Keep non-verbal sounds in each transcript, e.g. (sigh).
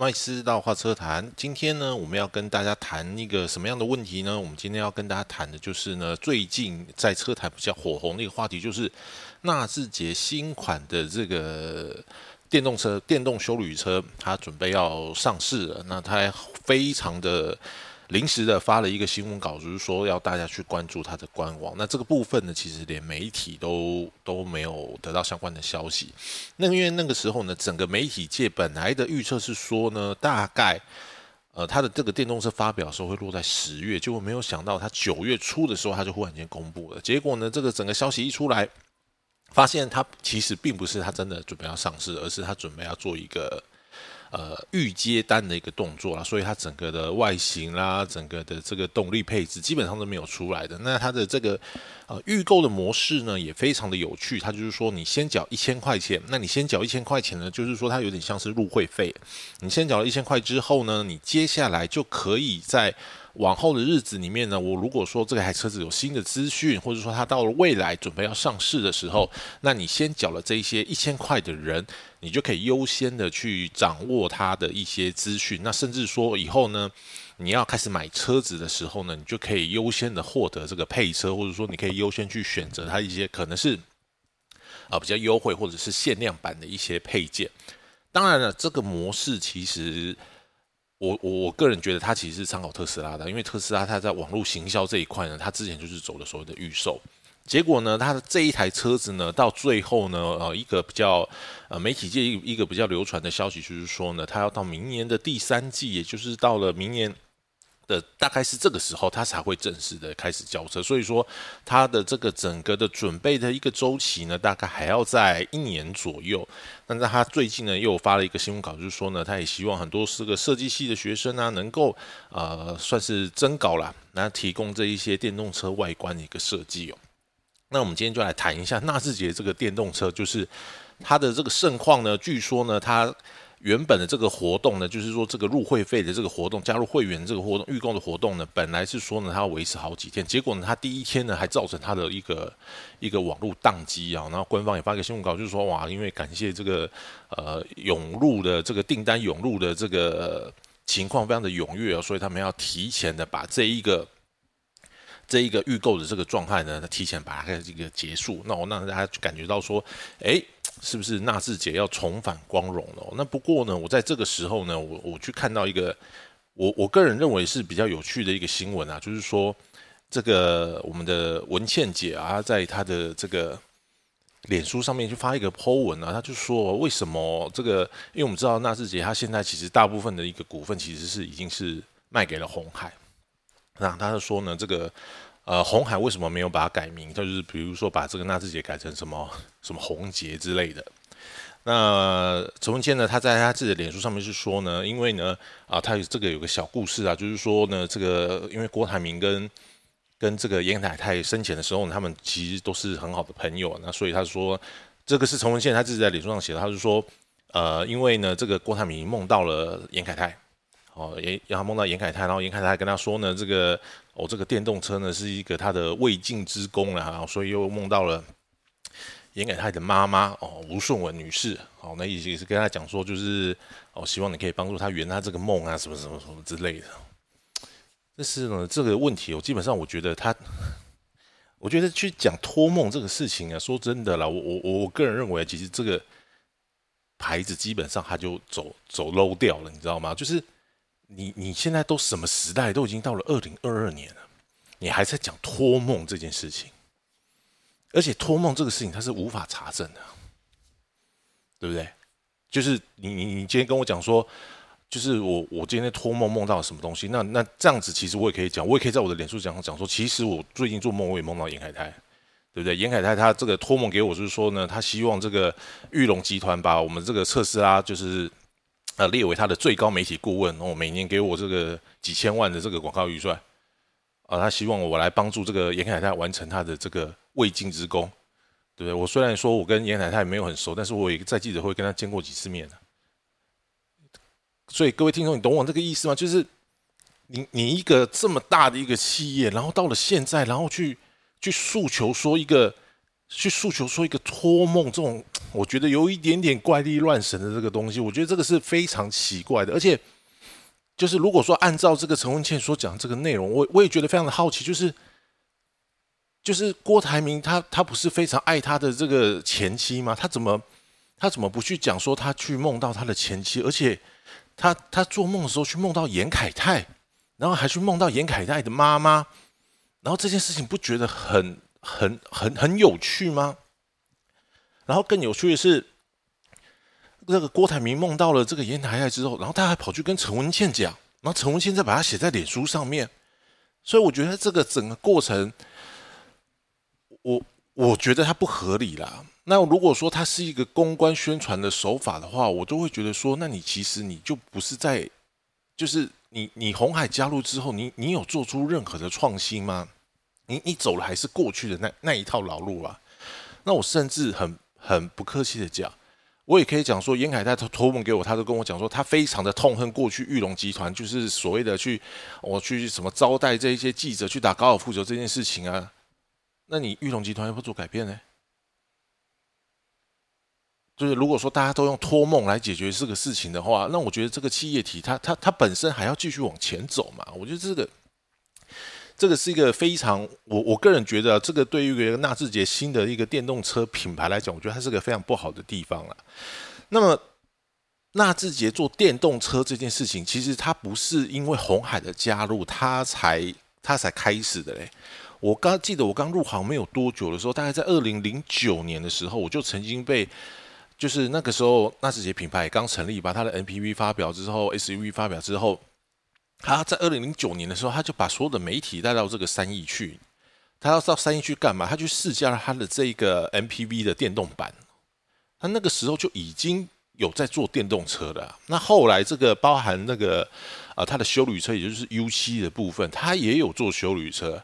麦斯道话车谈，今天呢，我们要跟大家谈一个什么样的问题呢？我们今天要跟大家谈的就是呢，最近在车坛比较火红的一个话题，就是纳智捷新款的这个电动车、电动修旅车，它准备要上市了。那它非常的。临时的发了一个新闻稿，就是说要大家去关注它的官网。那这个部分呢，其实连媒体都都没有得到相关的消息。那因为那个时候呢，整个媒体界本来的预测是说呢，大概呃它的这个电动车发表的时候会落在十月，结果没有想到它九月初的时候它就忽然间公布了。结果呢，这个整个消息一出来，发现它其实并不是它真的准备要上市，而是它准备要做一个。呃，预接单的一个动作啦，所以它整个的外形啦，整个的这个动力配置基本上都没有出来的。那它的这个呃预购的模式呢，也非常的有趣。它就是说，你先缴一千块钱，那你先缴一千块钱呢，就是说它有点像是入会费。你先缴了一千块之后呢，你接下来就可以在往后的日子里面呢，我如果说这台车子有新的资讯，或者说它到了未来准备要上市的时候，那你先缴了这一些一千块的人。你就可以优先的去掌握它的一些资讯，那甚至说以后呢，你要开始买车子的时候呢，你就可以优先的获得这个配车，或者说你可以优先去选择它一些可能是啊比较优惠或者是限量版的一些配件。当然了，这个模式其实我我我个人觉得它其实是参考特斯拉的，因为特斯拉它在网络行销这一块呢，它之前就是走的所谓的预售。结果呢，它的这一台车子呢，到最后呢，呃，一个比较呃媒体界一个比较流传的消息就是说呢，它要到明年的第三季，也就是到了明年的大概是这个时候，它才会正式的开始交车。所以说，它的这个整个的准备的一个周期呢，大概还要在一年左右。但是他最近呢，又发了一个新闻稿，就是说呢，他也希望很多是个设计系的学生啊，能够呃算是征稿啦，那提供这一些电动车外观的一个设计哦。那我们今天就来谈一下纳智捷这个电动车，就是它的这个盛况呢。据说呢，它原本的这个活动呢，就是说这个入会费的这个活动，加入会员这个活动预购的活动呢，本来是说呢，它要维持好几天，结果呢，它第一天呢，还造成它的一个一个网络宕机啊。然后官方也发个新闻稿，就是说哇，因为感谢这个呃涌入的这个订单涌入的这个情况非常的踊跃啊，所以他们要提前的把这一个。这一个预购的这个状态呢，它提前把它这个结束，那我让大家感觉到说，哎，是不是纳智捷要重返光荣了？那不过呢，我在这个时候呢，我我去看到一个，我我个人认为是比较有趣的一个新闻啊，就是说这个我们的文倩姐啊，在她的这个脸书上面去发一个 po 文啊，她就说为什么这个，因为我们知道纳智捷它现在其实大部分的一个股份其实是已经是卖给了红海。那他就说呢，这个呃，红海为什么没有把它改名？就是比如说把这个纳智捷改成什么什么红杰之类的。那陈文健呢，他在他自己的脸书上面是说呢，因为呢啊，他有这个有个小故事啊，就是说呢，这个因为郭台铭跟跟这个严凯泰生前的时候呢，他们其实都是很好的朋友。那所以他说，这个是陈文健他自己在脸书上写的，他是说，呃，因为呢，这个郭台铭梦到了严凯泰。哦，也让他梦到严凯泰，然后严凯泰跟他说呢，这个哦，这个电动车呢是一个他的未尽之功了哈，所以又梦到了严凯泰的妈妈哦，吴顺文女士，哦，那也是跟他讲说，就是哦，希望你可以帮助他圆他这个梦啊，什么什么什么之类的。但是呢，这个问题我基本上我觉得他，我觉得去讲托梦这个事情啊，说真的啦，我我我个人认为，其实这个牌子基本上他就走走漏掉了，你知道吗？就是。你你现在都什么时代？都已经到了二零二二年了，你还在讲托梦这件事情，而且托梦这个事情它是无法查证的，对不对？就是你你你今天跟我讲说，就是我我今天托梦梦到什么东西？那那这样子其实我也可以讲，我也可以在我的脸书讲讲说，其实我最近做梦我也梦到严海泰，对不对？严海泰他这个托梦给我就是说呢，他希望这个玉龙集团把我们这个特斯拉就是。呃，列为他的最高媒体顾问哦，每年给我这个几千万的这个广告预算啊，他希望我来帮助这个严凯泰完成他的这个未尽之功，对不对？我虽然说我跟严凯泰没有很熟，但是我也在记者会跟他见过几次面。所以各位听众，你懂我这个意思吗？就是你你一个这么大的一个企业，然后到了现在，然后去去诉求说一个去诉求说一个托梦这种，(tsk) 我觉得有一点点怪力乱神的这个东西，我觉得这个是非常奇怪的。而且，就是如果说按照这个陈文茜所讲这个内容，我我也觉得非常的好奇，就是就是郭台铭他他不是非常爱他的这个前妻吗？他怎么他怎么不去讲说他去梦到他的前妻，而且他他做梦的时候去梦到严凯泰，然后还去梦到严凯泰的妈妈，然后这件事情不觉得很？很很很有趣吗？然后更有趣的是，那个郭台铭梦到了这个严台爱之后，然后他还跑去跟陈文茜讲，然后陈文茜再把它写在脸书上面。所以我觉得这个整个过程，我我觉得它不合理啦。那如果说它是一个公关宣传的手法的话，我都会觉得说，那你其实你就不是在，就是你你红海加入之后，你你有做出任何的创新吗？你你走了还是过去的那那一套老路啊？那我甚至很很不客气的讲，我也可以讲说，严凯泰他托梦给我，他都跟我讲说，他非常的痛恨过去玉龙集团，就是所谓的去我去什么招待这一些记者去打高尔夫球这件事情啊。那你玉龙集团要不要做改变呢？就是如果说大家都用托梦来解决这个事情的话，那我觉得这个企业体它它它本身还要继续往前走嘛。我觉得这个。这个是一个非常，我我个人觉得，这个对于一个纳智捷新的一个电动车品牌来讲，我觉得它是个非常不好的地方了。那么，纳智捷做电动车这件事情，其实它不是因为红海的加入，它才它才开始的嘞。我刚记得我刚入行没有多久的时候，大概在二零零九年的时候，我就曾经被，就是那个时候纳智捷品牌刚成立，把它的 NPV 发表之后，SUV 发表之后。他在二零零九年的时候，他就把所有的媒体带到这个三义去。他要到三义去干嘛？他去试驾了他的这个 MPV 的电动版。他那个时候就已经有在做电动车了。那后来这个包含那个啊，他的修旅车，也就是 U 七的部分，他也有做修旅车。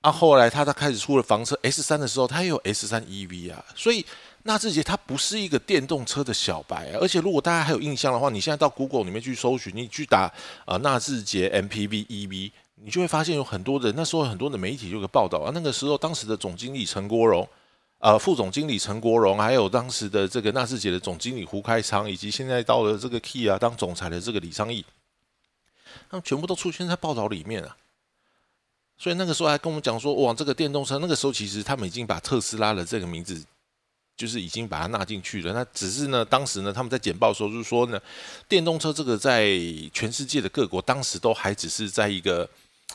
啊，后来他他开始出了房车 S 三的时候，他也有 S 三 EV 啊，所以。纳智捷它不是一个电动车的小白，而且如果大家还有印象的话，你现在到 Google 里面去搜寻，你去打啊纳智捷 MPV EV，你就会发现有很多的那时候很多的媒体有个报道啊，那个时候当时的总经理陈国荣，呃副总经理陈国荣，还有当时的这个纳智捷的总经理胡开昌，以及现在到了这个 Key 啊当总裁的这个李昌义，他们全部都出现在报道里面啊。所以那个时候还跟我们讲说，哇，这个电动车那个时候其实他们已经把特斯拉的这个名字。就是已经把它纳进去了，那只是呢，当时呢，他们在简报时候就是说呢，电动车这个在全世界的各国当时都还只是在一个。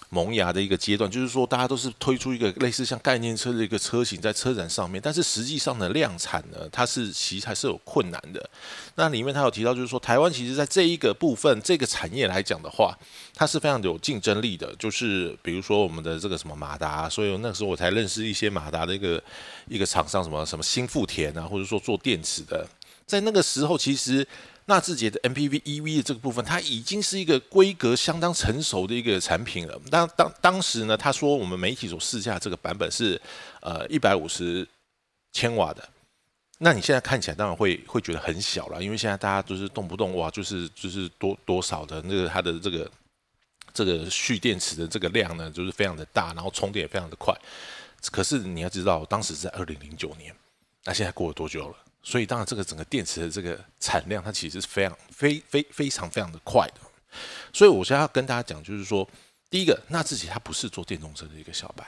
萌芽的一个阶段，就是说大家都是推出一个类似像概念车的一个车型在车展上面，但是实际上的量产呢，它是其实还是有困难的。那里面他有提到，就是说台湾其实在这一个部分这个产业来讲的话，它是非常有竞争力的。就是比如说我们的这个什么马达，所以那时候我才认识一些马达的一个一个厂商，什么什么新富田啊，或者说做电池的，在那个时候其实。纳智捷的 MPV EV 的这个部分，它已经是一个规格相当成熟的一个产品了。当当当时呢，他说我们媒体所试驾这个版本是呃一百五十千瓦的，那你现在看起来当然会会觉得很小了，因为现在大家都是动不动哇，就是就是多多少的那个它的这个这个蓄电池的这个量呢，就是非常的大，然后充电也非常的快。可是你要知道，当时是在二零零九年，那现在过了多久了？所以，当然，这个整个电池的这个产量，它其实是非常、非、非、非常、非常的快的。所以，我现在要跟大家讲，就是说，第一个，纳智捷它不是做电动车的一个小白。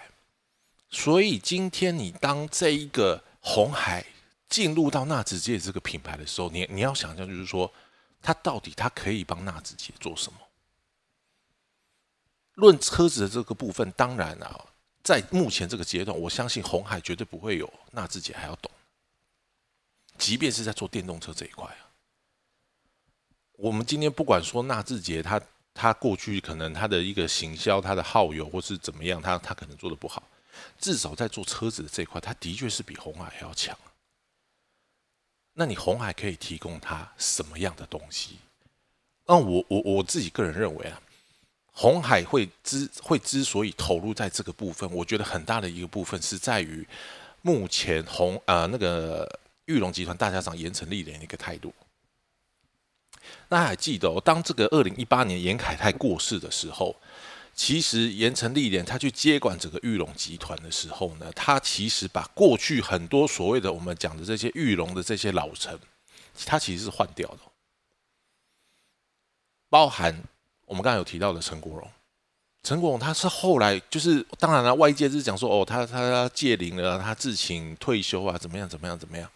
所以，今天你当这一个红海进入到纳智捷这个品牌的时候，你你要想象，就是说，它到底它可以帮纳智捷做什么？论车子的这个部分，当然啊，在目前这个阶段，我相信红海绝对不会有纳智捷还要懂。即便是在做电动车这一块啊，我们今天不管说纳智捷，他他过去可能他的一个行销，他的耗油或是怎么样，他他可能做的不好，至少在做车子的这一块，他的确是比红海还要强。那你红海可以提供他什么样的东西？那我我我自己个人认为啊，红海会之会之所以投入在这个部分，我觉得很大的一个部分是在于目前红呃那个。玉龙集团大家长严成立的一个态度，那还记得哦？当这个二零一八年严凯泰过世的时候，其实盐城历练他去接管整个玉龙集团的时候呢，他其实把过去很多所谓的我们讲的这些玉龙的这些老臣，他其实是换掉的，包含我们刚才有提到的陈国荣。陈国荣他是后来就是当然了，外界是讲说哦，他他借龄了，他自请退休啊，怎么样怎么样怎么样。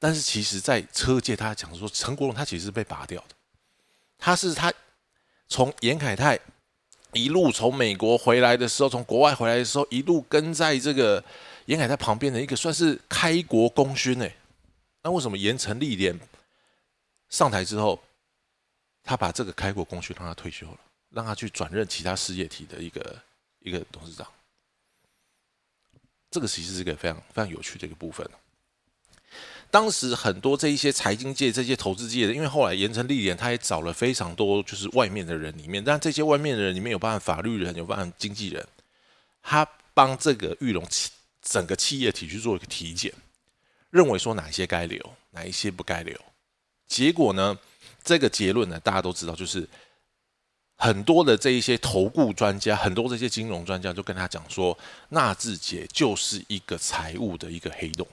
但是其实，在车界，他讲说陈国荣他其实是被拔掉的，他是他从严凯泰一路从美国回来的时候，从国外回来的时候，一路跟在这个严凯泰旁边的一个算是开国功勋呢。那为什么严成立连上台之后，他把这个开国功勋让他退休了？让他去转任其他事业体的一个一个董事长，这个其实是一个非常非常有趣的一个部分。当时很多这一些财经界、这些投资界的，因为后来盐城历练，他也找了非常多就是外面的人里面，但这些外面的人里面有办法法律人，有办法经纪人，他帮这个玉龙企整个企业体去做一个体检，认为说哪一些该留，哪一些不该留。结果呢，这个结论呢，大家都知道，就是。很多的这一些投顾专家，很多这些金融专家就跟他讲说，纳智捷就是一个财务的一个黑洞。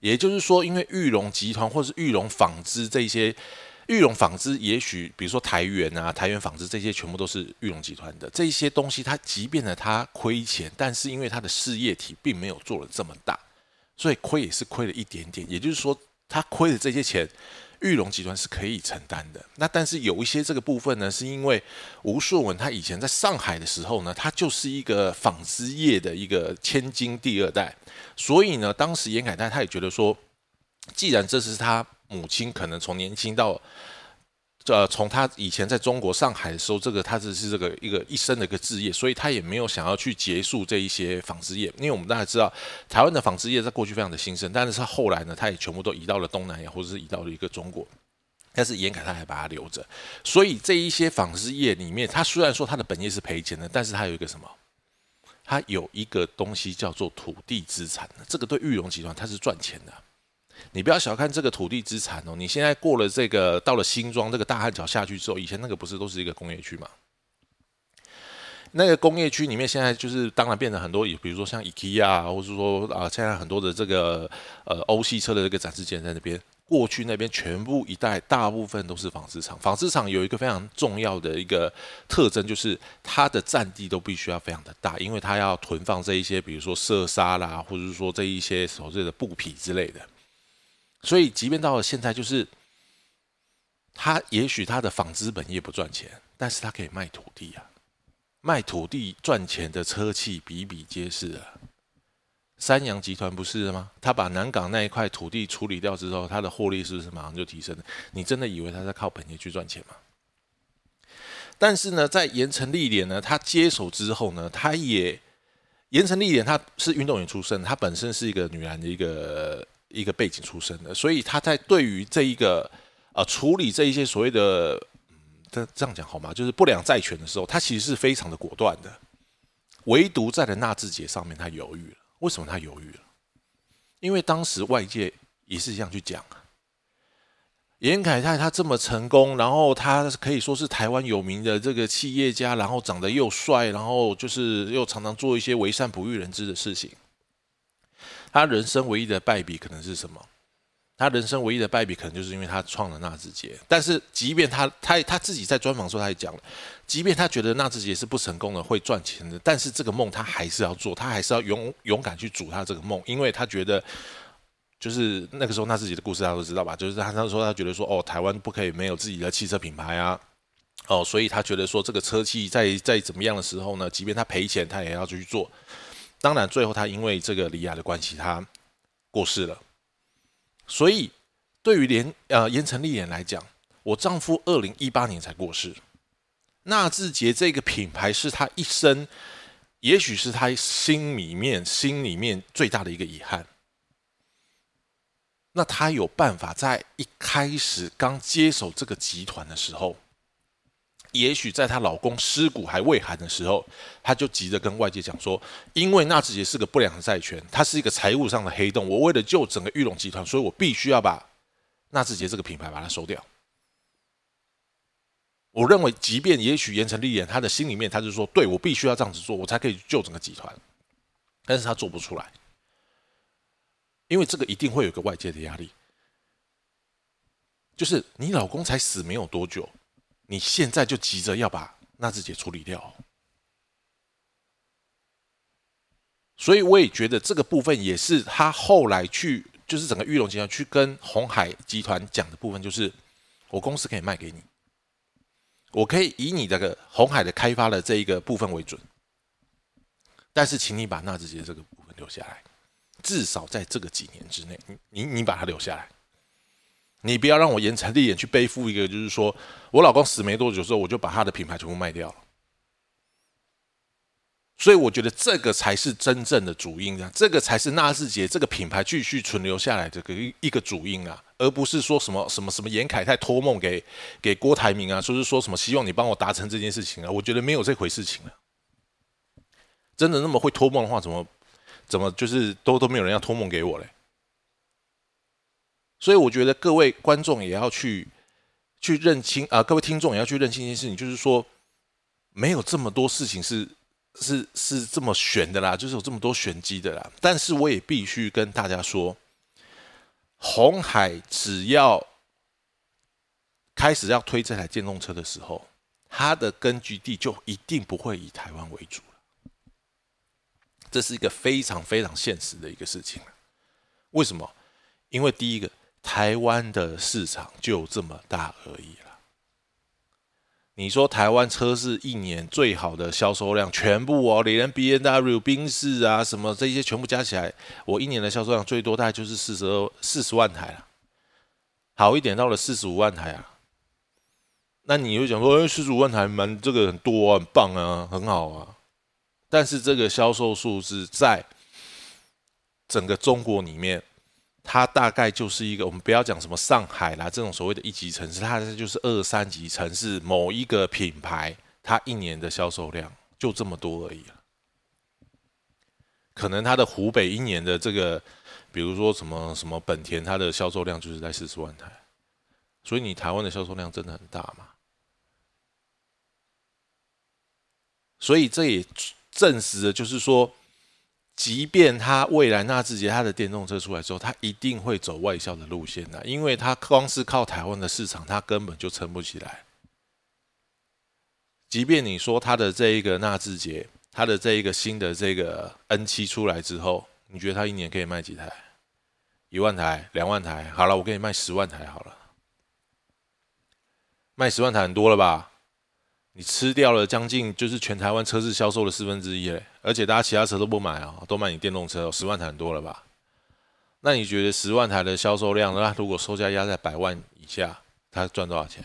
也就是说，因为玉龙集团或是玉龙纺织这些，玉龙纺织也许比如说台元啊、台元纺织这些全部都是玉龙集团的这些东西，它即便呢它亏钱，但是因为它的事业体并没有做了这么大，所以亏也是亏了一点点。也就是说，它亏的这些钱。玉龙集团是可以承担的，那但是有一些这个部分呢，是因为吴顺文他以前在上海的时候呢，他就是一个纺织业的一个千金第二代，所以呢，当时严凯泰他也觉得说，既然这是他母亲可能从年轻到。呃，从他以前在中国上海的时候，这个他只是这个一个一生的一个职业，所以他也没有想要去结束这一些纺织业。因为我们大家知道，台湾的纺织业在过去非常的兴盛，但是他后来呢，他也全部都移到了东南亚，或者是移到了一个中国。但是严凯他还把它留着，所以这一些纺织业里面，他虽然说他的本业是赔钱的，但是他有一个什么？他有一个东西叫做土地资产，这个对玉龙集团它是赚钱的。你不要小看这个土地资产哦！你现在过了这个，到了新庄这个大汉桥下去之后，以前那个不是都是一个工业区吗？那个工业区里面现在就是当然变得很多，也比如说像 IKEA，或者说啊，现在很多的这个呃欧系车的这个展示间在那边。过去那边全部一带大部分都是纺织厂，纺织厂有一个非常重要的一个特征，就是它的占地都必须要非常的大，因为它要囤放这一些，比如说色纱啦，或者是说这一些所谓的布匹之类的。所以，即便到了现在，就是他也许他的纺织本业不赚钱，但是他可以卖土地啊，卖土地赚钱的车企比比皆是啊。三洋集团不是吗？他把南港那一块土地处理掉之后，他的获利是不是马上就提升了？你真的以为他在靠本业去赚钱吗？但是呢，在盐城历练呢，他接手之后呢，他也盐城历练他是运动员出身，他本身是一个女篮的一个。一个背景出身的，所以他在对于这一个呃处理这一些所谓的嗯，这这样讲好吗？就是不良债权的时候，他其实是非常的果断的。唯独在了纳智捷上面，他犹豫了。为什么他犹豫了？因为当时外界也是这样去讲啊。严凯泰他这么成功，然后他可以说是台湾有名的这个企业家，然后长得又帅，然后就是又常常做一些为善不欲人知的事情。他人生唯一的败笔可能是什么？他人生唯一的败笔可能就是因为他创了纳智捷。但是，即便他他他自己在专访时候他也讲了，即便他觉得纳智捷是不成功的，会赚钱的，但是这个梦他还是要做，他还是要勇勇敢去煮他这个梦，因为他觉得，就是那个时候纳智捷的故事大家都知道吧？就是他那时候他觉得说，哦，台湾不可以没有自己的汽车品牌啊，哦，所以他觉得说这个车企在在怎么样的时候呢？即便他赔钱，他也要去做。当然，最后他因为这个李亚的关系，他过世了。所以，对于连呃盐城丽莲来讲，我丈夫二零一八年才过世。纳智捷这个品牌是他一生，也许是他心里面心里面最大的一个遗憾。那他有办法在一开始刚接手这个集团的时候？也许在她老公尸骨还未寒的时候，她就急着跟外界讲说：“因为纳智捷是个不良的债权，它是一个财务上的黑洞。我为了救整个玉龙集团，所以我必须要把纳智捷这个品牌把它收掉。我认为，即便也许严成立言，他的心里面他就说，对我必须要这样子做，我才可以救整个集团，但是他做不出来，因为这个一定会有个外界的压力，就是你老公才死没有多久，你现在就急着要把娜智姐处理掉。所以我也觉得这个部分也是他后来去，就是整个玉龙集团去跟红海集团讲的部分，就是我公司可以卖给你，我可以以你这个红海的开发的这一个部分为准，但是请你把纳智捷这个部分留下来，至少在这个几年之内，你你你把它留下来，你不要让我严成立眼去背负一个，就是说我老公死没多久之后，我就把他的品牌全部卖掉了。所以我觉得这个才是真正的主因啊，这个才是纳智捷这个品牌继续存留下来的个一个主因啊，而不是说什么什么什么严凯泰托梦给给郭台铭啊，说是说什么希望你帮我达成这件事情啊，我觉得没有这回事情了。真的那么会托梦的话，怎么怎么就是都都没有人要托梦给我嘞？所以我觉得各位观众也要去去认清啊，各位听众也要去认清一件事情，就是说没有这么多事情是。是是这么悬的啦，就是有这么多玄机的啦。但是我也必须跟大家说，红海只要开始要推这台电动车的时候，它的根据地就一定不会以台湾为主了。这是一个非常非常现实的一个事情。为什么？因为第一个，台湾的市场就这么大而已了。你说台湾车是一年最好的销售量，全部哦，连 B N W、宾士啊什么这些全部加起来，我一年的销售量最多大概就是四十二、四十万台了，好一点到了四十五万台啊。那你会讲说，哎，四十五万台蛮这个很多啊，很棒啊，很好啊。但是这个销售数字在整个中国里面。它大概就是一个，我们不要讲什么上海啦这种所谓的一级城市，它就是二三级城市某一个品牌，它一年的销售量就这么多而已可能它的湖北一年的这个，比如说什么什么本田，它的销售量就是在四十万台，所以你台湾的销售量真的很大嘛？所以这也证实了，就是说。即便他未来纳智捷他的电动车出来之后，他一定会走外销的路线的，因为他光是靠台湾的市场，他根本就撑不起来。即便你说他的这一个纳智捷，他的这一个新的这个 N 七出来之后，你觉得他一年可以卖几台？一万台、两万台？好了，我给你卖十万台好了，卖十万台很多了吧？你吃掉了将近就是全台湾车市销售的四分之一，而且大家其他车都不买啊，都买你电动车，十万台很多了吧？那你觉得十万台的销售量，那如果售价压在百万以下，他赚多少钱？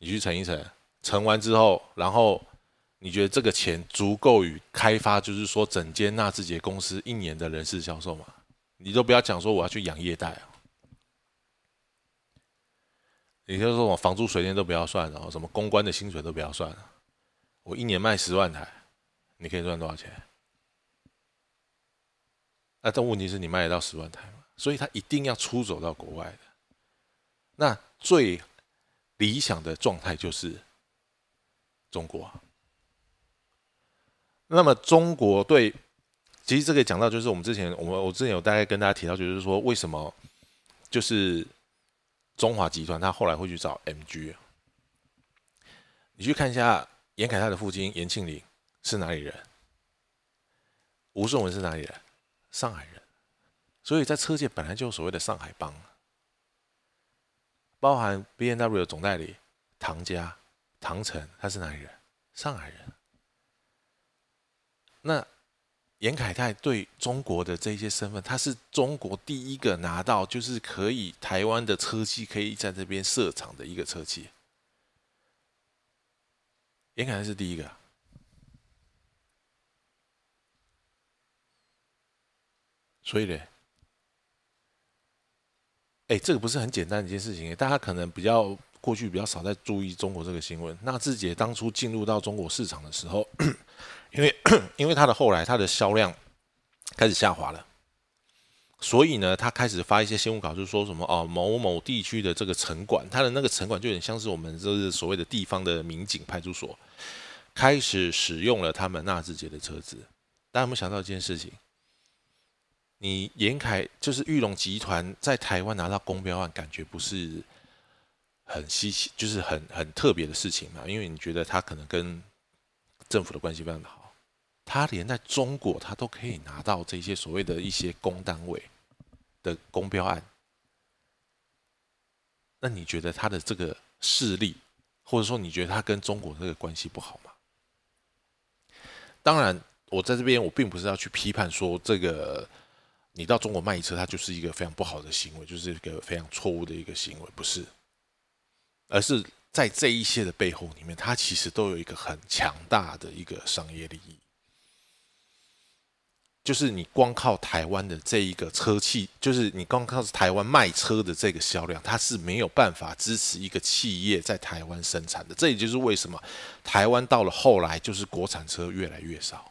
你去乘一乘，乘完之后，然后你觉得这个钱足够于开发，就是说整间纳智捷公司一年的人事销售吗？你都不要讲说我要去养业贷啊。也就是说，我房租、水电都不要算，然后什么公关的薪水都不要算了，我一年卖十万台，你可以赚多少钱？那但问题是你卖得到十万台吗？所以他一定要出走到国外的。那最理想的状态就是中国。那么中国对，其实这个讲到就是我们之前，我们我之前有大概跟大家提到，就是说为什么就是。中华集团他后来会去找 MG，你去看一下严凯泰的父亲严庆林是哪里人？吴顺文是哪里人？上海人。所以在车界本来就有所谓的上海帮，包含 B N W 的总代理唐家唐晨，他是哪里人？上海人。那。严凯泰对中国的这些身份，他是中国第一个拿到，就是可以台湾的车企可以在这边设厂的一个车企。严凯泰是第一个，所以呢，哎，这个不是很简单的一件事情，大家可能比较过去比较少在注意中国这个新闻。那自己当初进入到中国市场的时候。因为 (clears throat) 因为它的后来它的销量开始下滑了，所以呢，他开始发一些新闻稿，就是说什么哦，某某地区的这个城管，他的那个城管就有点像是我们就是所谓的地方的民警派出所，开始使用了他们纳智捷的车子。大家有没有想到一件事情？你严凯就是玉龙集团在台湾拿到公标案，感觉不是很稀奇，就是很很特别的事情嘛？因为你觉得他可能跟政府的关系非常好。他连在中国，他都可以拿到这些所谓的一些公单位的公标案。那你觉得他的这个势力，或者说你觉得他跟中国这个关系不好吗？当然，我在这边我并不是要去批判说这个你到中国卖车，它就是一个非常不好的行为，就是一个非常错误的一个行为，不是，而是在这一些的背后里面，它其实都有一个很强大的一个商业利益。就是你光靠台湾的这一个车企，就是你光靠台湾卖车的这个销量，它是没有办法支持一个企业在台湾生产的。这也就是为什么台湾到了后来就是国产车越来越少。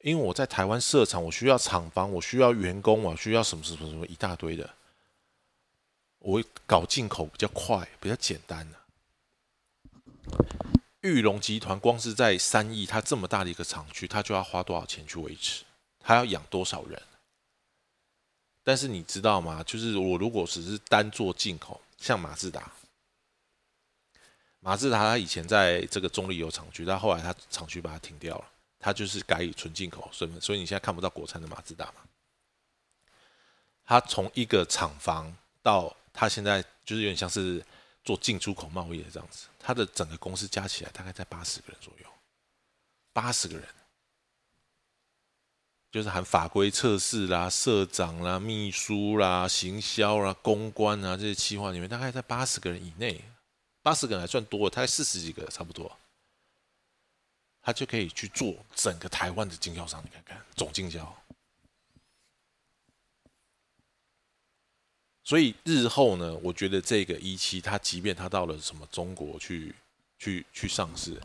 因为我在台湾设厂，我需要厂房，我需要员工，我需要什么什么什么一大堆的，我搞进口比较快，比较简单的。玉龙集团光是在三亿，它这么大的一个厂区，它就要花多少钱去维持？它要养多少人？但是你知道吗？就是我如果只是单做进口，像马自达，马自达它以前在这个中立有厂区，但后来它厂区把它停掉了，它就是改以纯进口身份，所以你现在看不到国产的马自达嘛？它从一个厂房到它现在就是有点像是。做进出口贸易的这样子，他的整个公司加起来大概在八十个人左右，八十个人，就是含法规测试啦、社长啦、秘书啦、行销啦、公关啊这些企划里面，大概在八十个人以内，八十个人还算多，大概四十几个差不多，他就可以去做整个台湾的经销商，你看看总经销。所以日后呢，我觉得这个一期它即便它到了什么中国去去去上市，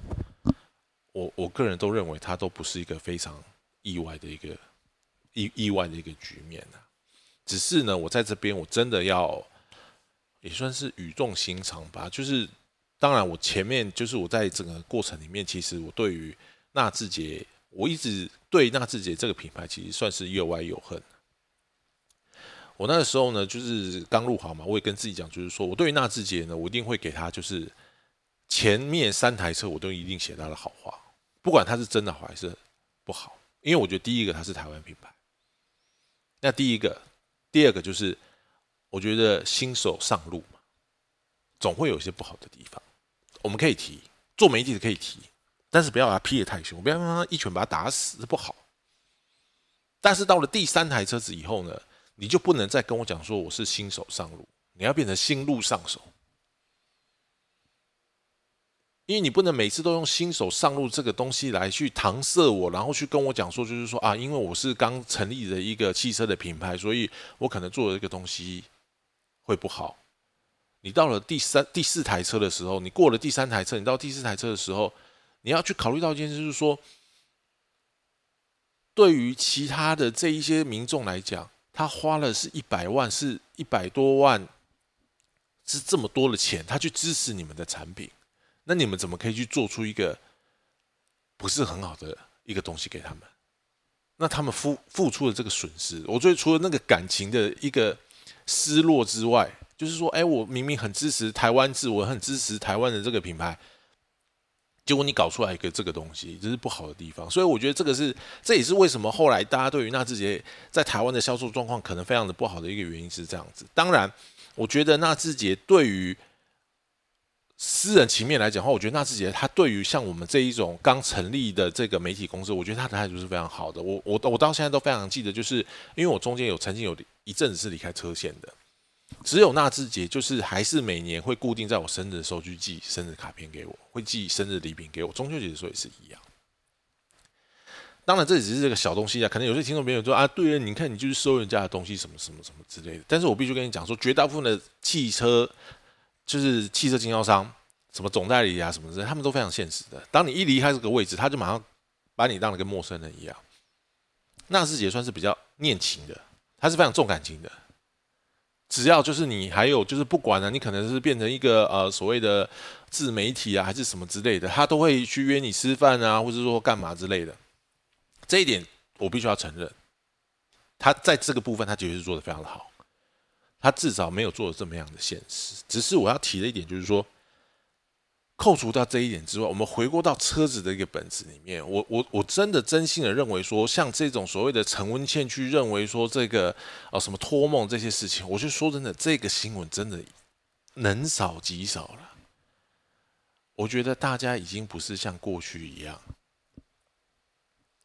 我我个人都认为它都不是一个非常意外的一个意意外的一个局面啊。只是呢，我在这边我真的要也算是语重心长吧。就是当然，我前面就是我在整个过程里面，其实我对于纳智捷，我一直对纳智捷这个品牌其实算是又爱又恨。我那个时候呢，就是刚入行嘛，我也跟自己讲，就是说我对于纳智捷呢，我一定会给他，就是前面三台车我都一定写他的好话，不管他是真的好还是不好，因为我觉得第一个它是台湾品牌，那第一个，第二个就是我觉得新手上路嘛，总会有一些不好的地方，我们可以提，做媒体的可以提，但是不要把它批的太凶，不要让他一拳把他打死，不好。但是到了第三台车子以后呢？你就不能再跟我讲说我是新手上路，你要变成新路上手，因为你不能每次都用新手上路这个东西来去搪塞我，然后去跟我讲说，就是说啊，因为我是刚成立的一个汽车的品牌，所以我可能做的这个东西会不好。你到了第三、第四台车的时候，你过了第三台车，你到第四台车的时候，你要去考虑到一件事，就是说，对于其他的这一些民众来讲。他花了是一百万，是一百多万，是这么多的钱，他去支持你们的产品，那你们怎么可以去做出一个不是很好的一个东西给他们？那他们付付出的这个损失，我觉得除了那个感情的一个失落之外，就是说，哎，我明明很支持台湾制，我很支持台湾的这个品牌。结果你搞出来一个这个东西，这是不好的地方。所以我觉得这个是，这也是为什么后来大家对于纳智捷在台湾的销售状况可能非常的不好的一个原因是这样子。当然，我觉得纳智捷对于私人情面来讲的话，我觉得纳智捷它对于像我们这一种刚成立的这个媒体公司，我觉得它的态度是非常好的。我我我到现在都非常记得，就是因为我中间有曾经有一阵子是离开车线的。只有纳智捷，就是还是每年会固定在我生日的时候去寄生日卡片给我，会寄生日礼品给我。中秋节的时候也是一样。当然，这只是这个小东西啊，可能有些听众朋友说啊，对啊，你看你就是收人家的东西，什么什么什么之类的。但是我必须跟你讲说，绝大部分的汽车就是汽车经销商，什么总代理啊，什么之类，他们都非常现实的。当你一离开这个位置，他就马上把你当了跟陌生人一样。纳智捷算是比较念情的，他是非常重感情的。只要就是你还有就是不管了，你可能是变成一个呃所谓的自媒体啊，还是什么之类的，他都会去约你吃饭啊，或者说干嘛之类的。这一点我必须要承认，他在这个部分他绝对是做的非常的好，他至少没有做的这么样的现实。只是我要提的一点就是说。扣除掉这一点之外，我们回过到车子的一个本质里面，我我我真的真心的认为说，像这种所谓的陈文茜去认为说这个哦什么托梦这些事情，我就说真的，这个新闻真的能少极少了。我觉得大家已经不是像过去一样，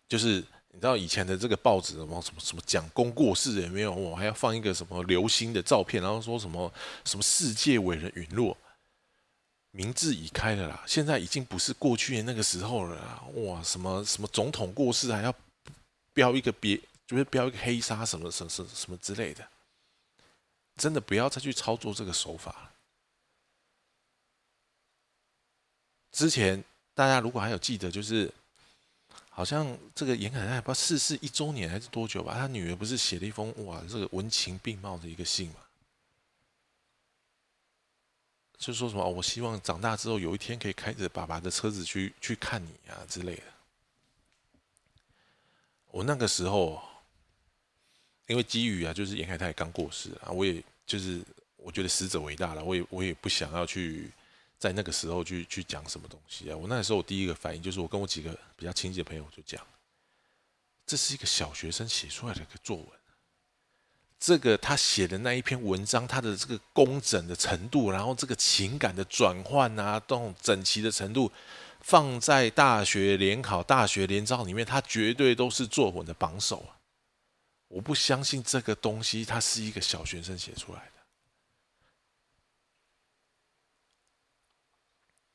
就是你知道以前的这个报纸什么什么什么讲功过世也没有？我还要放一个什么流星的照片，然后说什么什么世界伟人陨落。明智已开了啦，现在已经不是过去那个时候了啦。哇，什么什么总统过世还要标一个别，就是标一个黑纱什么什么什么什么之类的，真的不要再去操作这个手法了。之前大家如果还有记得，就是好像这个严凯泰不知道逝世一周年还是多久吧，他女儿不是写了一封哇，这个文情并茂的一个信嘛。就说什么哦，我希望长大之后有一天可以开着爸爸的车子去去看你啊之类的。我那个时候，因为基于啊，就是严凯泰刚过世啊，我也就是我觉得死者为大了，我也我也不想要去在那个时候去去讲什么东西啊。我那时候我第一个反应就是我跟我几个比较亲近的朋友就讲，这是一个小学生写出来的一个作文。这个他写的那一篇文章，他的这个工整的程度，然后这个情感的转换啊，这种整齐的程度，放在大学联考、大学联招里面，他绝对都是作文的榜首啊！我不相信这个东西，他是一个小学生写出来的。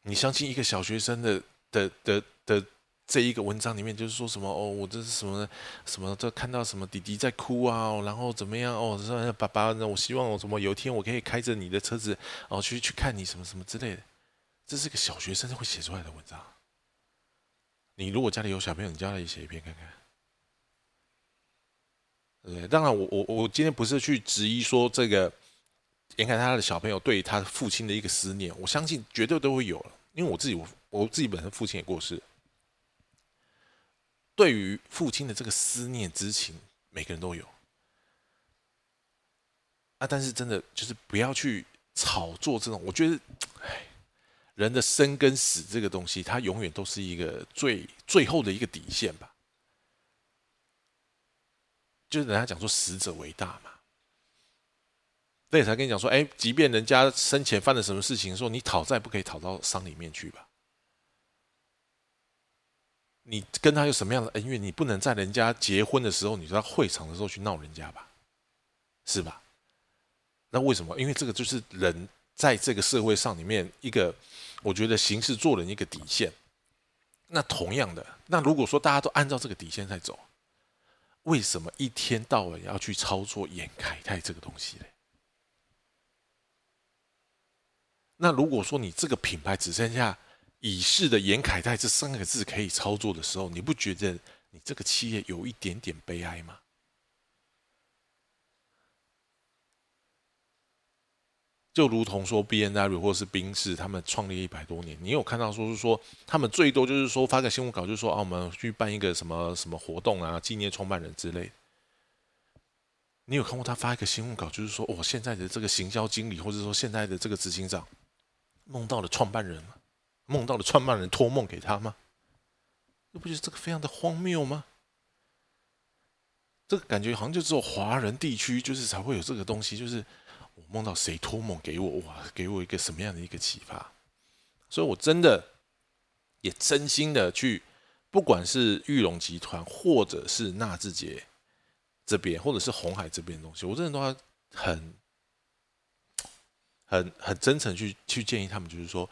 你相信一个小学生的的的的？这一个文章里面就是说什么哦，我这是什么什么？这看到什么弟弟在哭啊，然后怎么样哦？说爸爸，那我希望我什么有一天我可以开着你的车子哦去去看你什么什么之类的。这是个小学生会写出来的文章。你如果家里有小朋友，你叫他也写一篇看看。对，当然我我我今天不是去质疑说这个严凯他的小朋友对他父亲的一个思念，我相信绝对都会有了，因为我自己我我自己本身父亲也过世。对于父亲的这个思念之情，每个人都有啊。但是真的就是不要去炒作这种，我觉得，哎，人的生跟死这个东西，它永远都是一个最最后的一个底线吧。就是人家讲说死者为大嘛，所以才跟你讲说，哎，即便人家生前犯了什么事情，说你讨债不可以讨到丧里面去吧。你跟他有什么样的恩怨？你不能在人家结婚的时候，你在会场的时候去闹人家吧，是吧？那为什么？因为这个就是人在这个社会上里面一个，我觉得行事做人一个底线。那同样的，那如果说大家都按照这个底线在走，为什么一天到晚要去操作演凯泰这个东西呢？那如果说你这个品牌只剩下……已逝的严凯泰这三个字可以操作的时候，你不觉得你这个企业有一点点悲哀吗？就如同说 B N W 或是宾士，他们创立一百多年，你有看到说是说他们最多就是说发个新闻稿，就是说啊，我们去办一个什么什么活动啊，纪念创办人之类。你有看过他发一个新闻稿，就是说我现在的这个行销经理，或者说现在的这个执行长梦到了创办人吗？梦到了创办人托梦给他吗？你不觉得这个非常的荒谬吗？这个感觉好像就只有华人地区就是才会有这个东西，就是我梦到谁托梦给我，哇，给我一个什么样的一个启发？所以我真的也真心的去，不管是玉龙集团，或者是纳智捷这边，或者是红海这边的东西，我真的都要很、很、很真诚去去建议他们，就是说。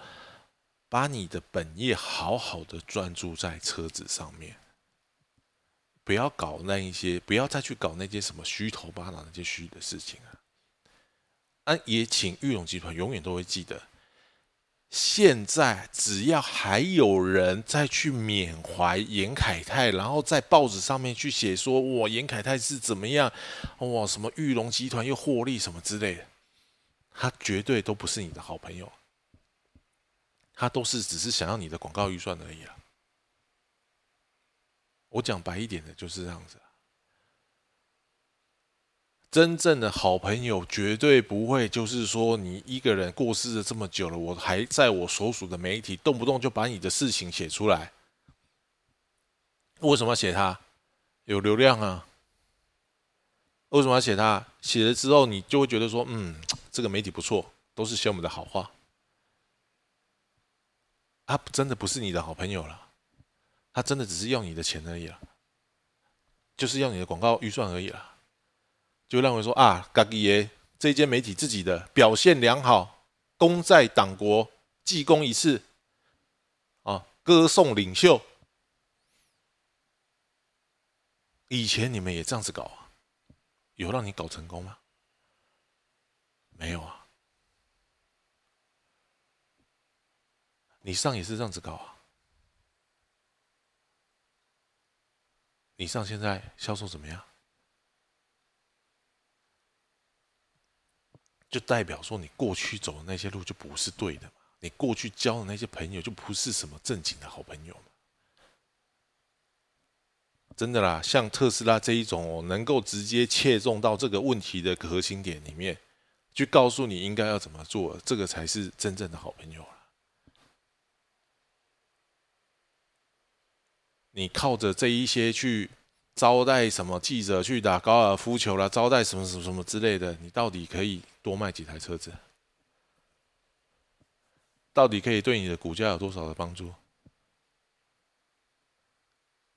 把你的本业好好的专注在车子上面，不要搞那一些，不要再去搞那些什么虚头巴脑那些虚的事情啊！啊，也请玉龙集团永远都会记得，现在只要还有人再去缅怀严凯泰，然后在报纸上面去写说哇严凯泰是怎么样，哇什么玉龙集团又获利什么之类的，他绝对都不是你的好朋友，他都是只是想要你的广告预算而已啊。我讲白一点的就是这样子。真正的好朋友绝对不会，就是说你一个人过世了这么久了，我还在我所属的媒体，动不动就把你的事情写出来。为什么要写他？有流量啊。为什么要写他？写了之后，你就会觉得说，嗯，这个媒体不错，都是写我们的好话。他真的不是你的好朋友了，他真的只是要你的钱而已了，就是要你的广告预算而已了。就认为说啊，嘎吉耶这间媒体自己的表现良好，功在党国，记功一次，啊，歌颂领袖。以前你们也这样子搞啊？有让你搞成功吗？没有啊。你上也是这样子搞啊？你上现在销售怎么样？就代表说，你过去走的那些路就不是对的嘛？你过去交的那些朋友就不是什么正经的好朋友嘛？真的啦，像特斯拉这一种哦，能够直接切中到这个问题的核心点里面，去告诉你应该要怎么做，这个才是真正的好朋友了。你靠着这一些去。招待什么记者去打高尔夫球了？招待什么什么什么之类的？你到底可以多卖几台车子？到底可以对你的股价有多少的帮助？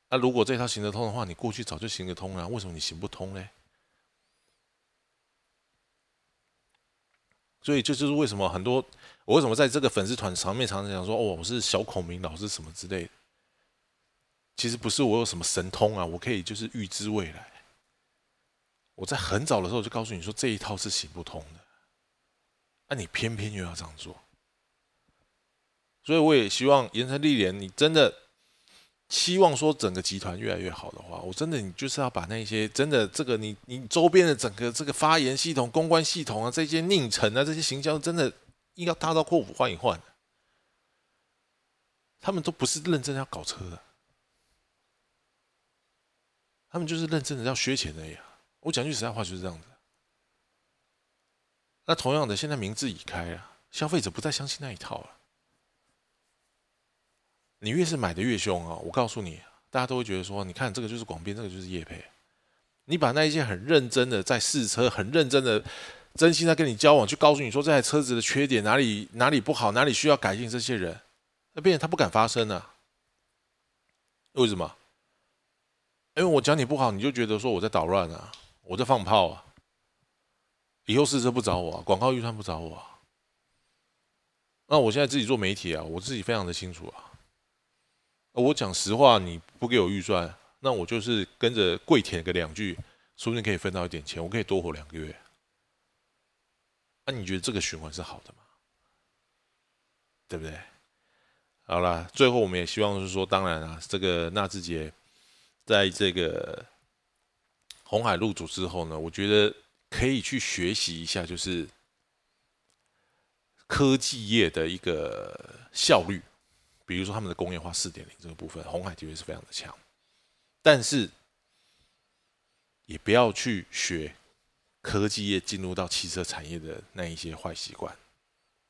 那如果这套行得通的话，你过去早就行得通了，为什么你行不通呢？所以这就是为什么很多我为什么在这个粉丝团上面常常讲说，哦，我是小孔明老师什么之类的。其实不是我有什么神通啊，我可以就是预知未来。我在很早的时候就告诉你说这一套是行不通的，那你偏偏又要这样做，所以我也希望盐城历年，你真的希望说整个集团越来越好的话，我真的你就是要把那些真的这个你你周边的整个这个发言系统、公关系统啊，这些宁臣啊，这些行销真的应该大刀阔斧换一换，他们都不是认真要搞车的。他们就是认真的要削钱而已！我讲句实在话就是这样子。那同样的，现在名字已开了，消费者不再相信那一套了。你越是买的越凶啊！我告诉你，大家都会觉得说，你看这个就是广编，这个就是叶配。你把那一些很认真的在试车、很认真的、真心在跟你交往，去告诉你说这台车子的缺点哪里哪里不好，哪里需要改进，这些人，那变成他不敢发声了。为什么？因为我讲你不好，你就觉得说我在捣乱啊，我在放炮啊，以后试车不找我啊，广告预算不找我啊。那我现在自己做媒体啊，我自己非常的清楚啊。我讲实话，你不给我预算，那我就是跟着跪舔个两句，说不定可以分到一点钱，我可以多活两个月。那你觉得这个循环是好的吗？对不对？好了，最后我们也希望是说，当然啊，这个纳智捷。在这个红海入主之后呢，我觉得可以去学习一下，就是科技业的一个效率，比如说他们的工业化四点零这个部分，红海的确是非常的强，但是也不要去学科技业进入到汽车产业的那一些坏习惯，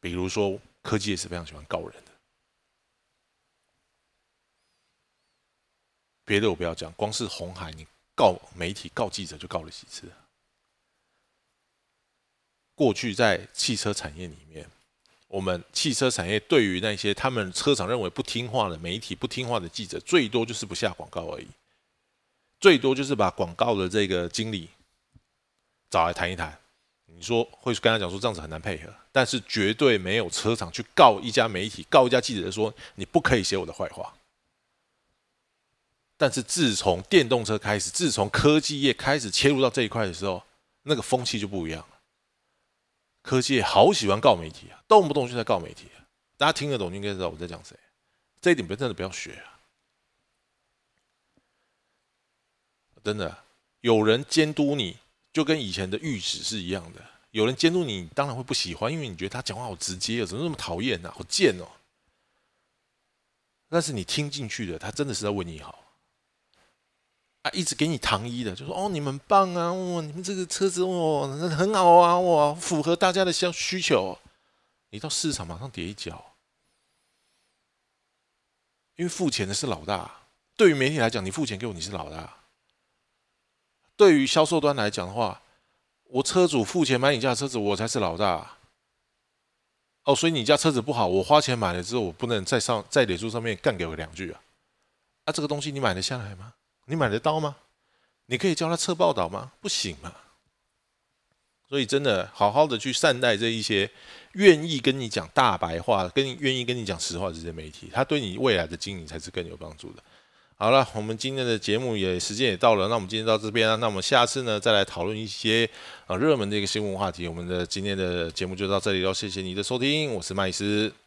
比如说科技业是非常喜欢告人的。别的我不要讲，光是红海，你告媒体、告记者就告了几次。过去在汽车产业里面，我们汽车产业对于那些他们车厂认为不听话的媒体、不听话的记者，最多就是不下广告而已，最多就是把广告的这个经理找来谈一谈。你说会跟他讲说这样子很难配合，但是绝对没有车厂去告一家媒体、告一家记者说你不可以写我的坏话。但是自从电动车开始，自从科技业开始切入到这一块的时候，那个风气就不一样了。科技业好喜欢告媒体啊，动不动就在告媒体。大家听得懂就应该知道我在讲谁。这一点不真的不要学啊！真的，有人监督你，就跟以前的御史是一样的。有人监督你，当然会不喜欢，因为你觉得他讲话好直接，怎么那么讨厌呢？好贱哦！但是你听进去的，他真的是在为你好啊！一直给你糖衣的，就说哦，你们棒啊，哇，你们这个车子哇，很好啊，哇，符合大家的需需求。你到市场马上跌一脚，因为付钱的是老大。对于媒体来讲，你付钱给我，你是老大；对于销售端来讲的话，我车主付钱买你家车子，我才是老大。哦，所以你家车子不好，我花钱买了之后，我不能在上在脸书上面干给我两句啊？啊，这个东西你买得下来吗？你买得到吗？你可以叫他撤报道吗？不行嘛。所以真的好好的去善待这一些愿意跟你讲大白话、跟愿意跟你讲实话这些媒体，他对你未来的经营才是更有帮助的。好了，我们今天的节目也时间也到了，那我们今天到这边啊，那我们下次呢再来讨论一些啊热门的一个新闻话题。我们的今天的节目就到这里喽，谢谢你的收听，我是麦斯。